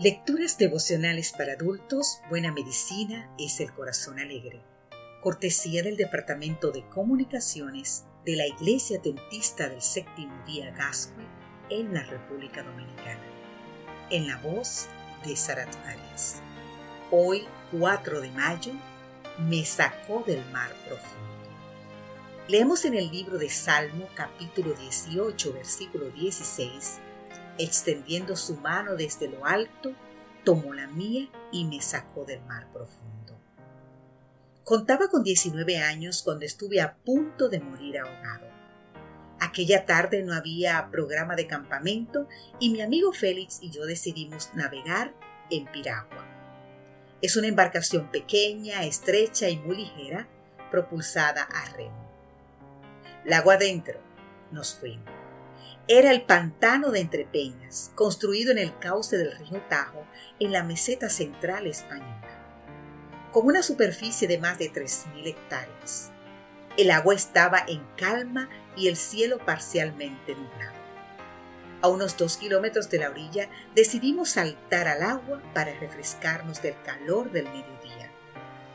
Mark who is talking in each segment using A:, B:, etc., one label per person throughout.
A: Lecturas devocionales para adultos, Buena Medicina es el Corazón Alegre. Cortesía del Departamento de Comunicaciones de la Iglesia Dentista del Séptimo Día Gascue en la República Dominicana. En la voz de Sarat Arias. Hoy, 4 de mayo, me sacó del mar profundo. Leemos en el libro de Salmo capítulo 18 versículo 16 extendiendo su mano desde lo alto, tomó la mía y me sacó del mar profundo. Contaba con 19 años cuando estuve a punto de morir ahogado. Aquella tarde no había programa de campamento y mi amigo Félix y yo decidimos navegar en Piragua. Es una embarcación pequeña, estrecha y muy ligera, propulsada a remo. Lago adentro, nos fuimos era el pantano de Entrepeñas, construido en el cauce del río Tajo, en la meseta central española, con una superficie de más de 3.000 hectáreas. El agua estaba en calma y el cielo parcialmente nublado. A unos dos kilómetros de la orilla decidimos saltar al agua para refrescarnos del calor del mediodía,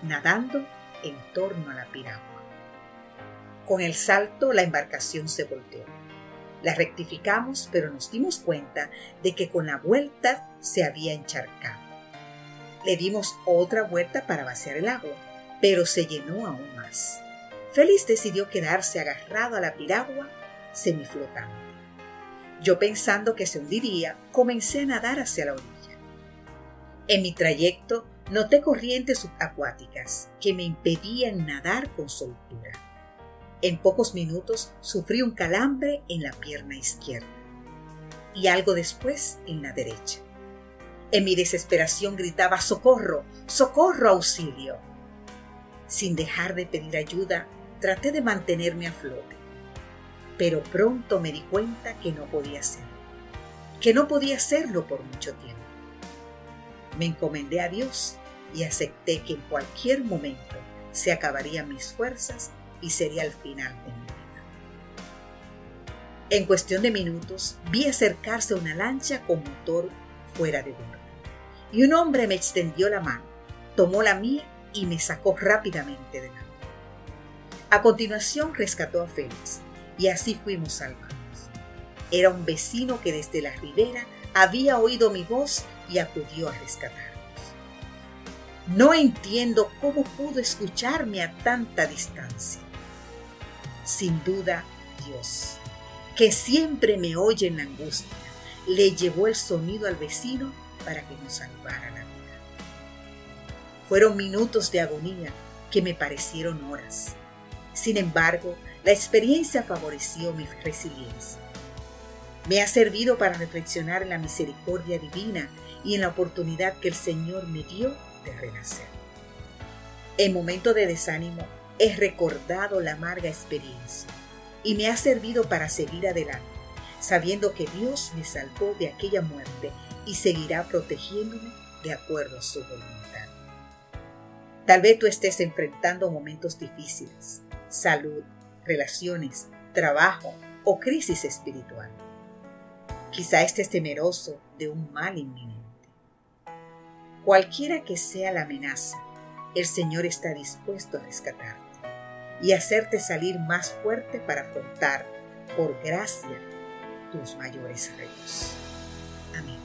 A: nadando en torno a la piragua. Con el salto la embarcación se volteó la rectificamos, pero nos dimos cuenta de que con la vuelta se había encharcado. Le dimos otra vuelta para vaciar el agua, pero se llenó aún más. Félix decidió quedarse agarrado a la piragua semiflotante. Yo pensando que se hundiría, comencé a nadar hacia la orilla. En mi trayecto noté corrientes subacuáticas que me impedían nadar con soltura. En pocos minutos sufrí un calambre en la pierna izquierda y algo después en la derecha. En mi desesperación gritaba ¡Socorro! ¡Socorro! ¡Auxilio! Sin dejar de pedir ayuda, traté de mantenerme a flote, pero pronto me di cuenta que no podía hacerlo, que no podía hacerlo por mucho tiempo. Me encomendé a Dios y acepté que en cualquier momento se acabarían mis fuerzas y sería el final de mi vida. En cuestión de minutos vi acercarse una lancha con motor fuera de bordo y un hombre me extendió la mano, tomó la mía y me sacó rápidamente de la A continuación rescató a Félix y así fuimos salvados. Era un vecino que desde la ribera había oído mi voz y acudió a rescatarnos. No entiendo cómo pudo escucharme a tanta distancia sin duda Dios, que siempre me oye en la angustia, le llevó el sonido al vecino para que nos salvara la vida. Fueron minutos de agonía que me parecieron horas. Sin embargo, la experiencia favoreció mi resiliencia. Me ha servido para reflexionar en la misericordia divina y en la oportunidad que el Señor me dio de renacer. En momentos de desánimo, he recordado la amarga experiencia y me ha servido para seguir adelante, sabiendo que Dios me salvó de aquella muerte y seguirá protegiéndome de acuerdo a su voluntad. Tal vez tú estés enfrentando momentos difíciles, salud, relaciones, trabajo o crisis espiritual. Quizá estés temeroso de un mal inminente. Cualquiera que sea la amenaza, el Señor está dispuesto a rescatarte y hacerte salir más fuerte para afrontar, por gracia, tus mayores retos. Amén.